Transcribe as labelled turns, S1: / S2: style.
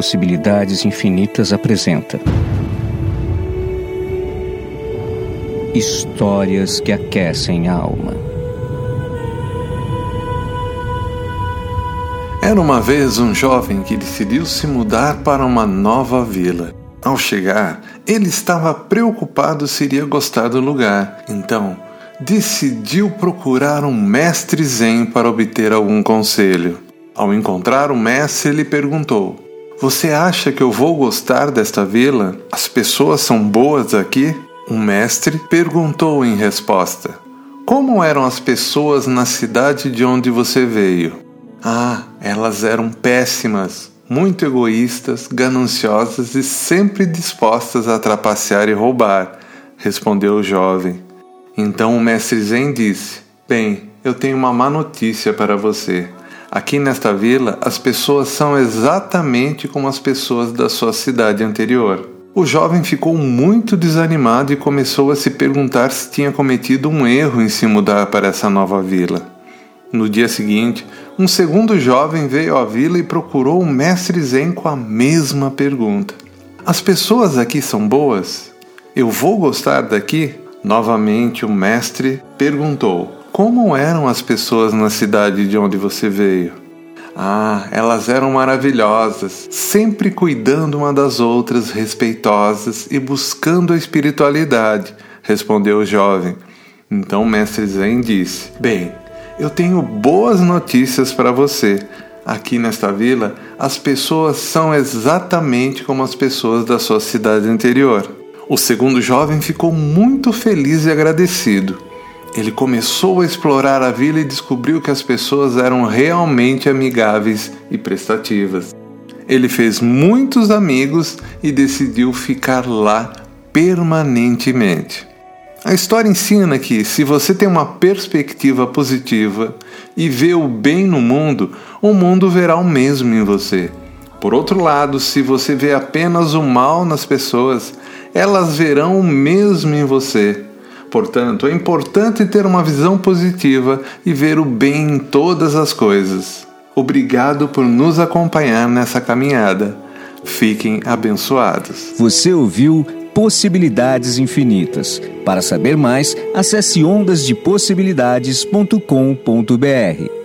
S1: Possibilidades Infinitas apresenta Histórias que aquecem a alma.
S2: Era uma vez um jovem que decidiu se mudar para uma nova vila. Ao chegar, ele estava preocupado se iria gostar do lugar, então decidiu procurar um mestre zen para obter algum conselho. Ao encontrar o mestre, ele perguntou: você acha que eu vou gostar desta vila? As pessoas são boas aqui? O mestre perguntou em resposta: Como eram as pessoas na cidade de onde você veio? Ah, elas eram péssimas, muito egoístas, gananciosas e sempre dispostas a trapacear e roubar, respondeu o jovem. Então o mestre Zen disse: Bem, eu tenho uma má notícia para você. Aqui nesta vila, as pessoas são exatamente como as pessoas da sua cidade anterior. O jovem ficou muito desanimado e começou a se perguntar se tinha cometido um erro em se mudar para essa nova vila. No dia seguinte, um segundo jovem veio à vila e procurou o mestre Zen com a mesma pergunta: As pessoas aqui são boas? Eu vou gostar daqui? Novamente o mestre perguntou: como eram as pessoas na cidade de onde você veio? Ah, elas eram maravilhosas, sempre cuidando uma das outras, respeitosas e buscando a espiritualidade, respondeu o jovem. Então mestre Zen disse: Bem, eu tenho boas notícias para você. Aqui nesta vila, as pessoas são exatamente como as pessoas da sua cidade anterior. O segundo jovem ficou muito feliz e agradecido. Ele começou a explorar a vila e descobriu que as pessoas eram realmente amigáveis e prestativas. Ele fez muitos amigos e decidiu ficar lá permanentemente. A história ensina que, se você tem uma perspectiva positiva e vê o bem no mundo, o mundo verá o mesmo em você. Por outro lado, se você vê apenas o mal nas pessoas, elas verão o mesmo em você. Portanto, é importante ter uma visão positiva e ver o bem em todas as coisas. Obrigado por nos acompanhar nessa caminhada. Fiquem abençoados.
S1: Você ouviu Possibilidades Infinitas. Para saber mais, acesse ondasdepossibilidades.com.br.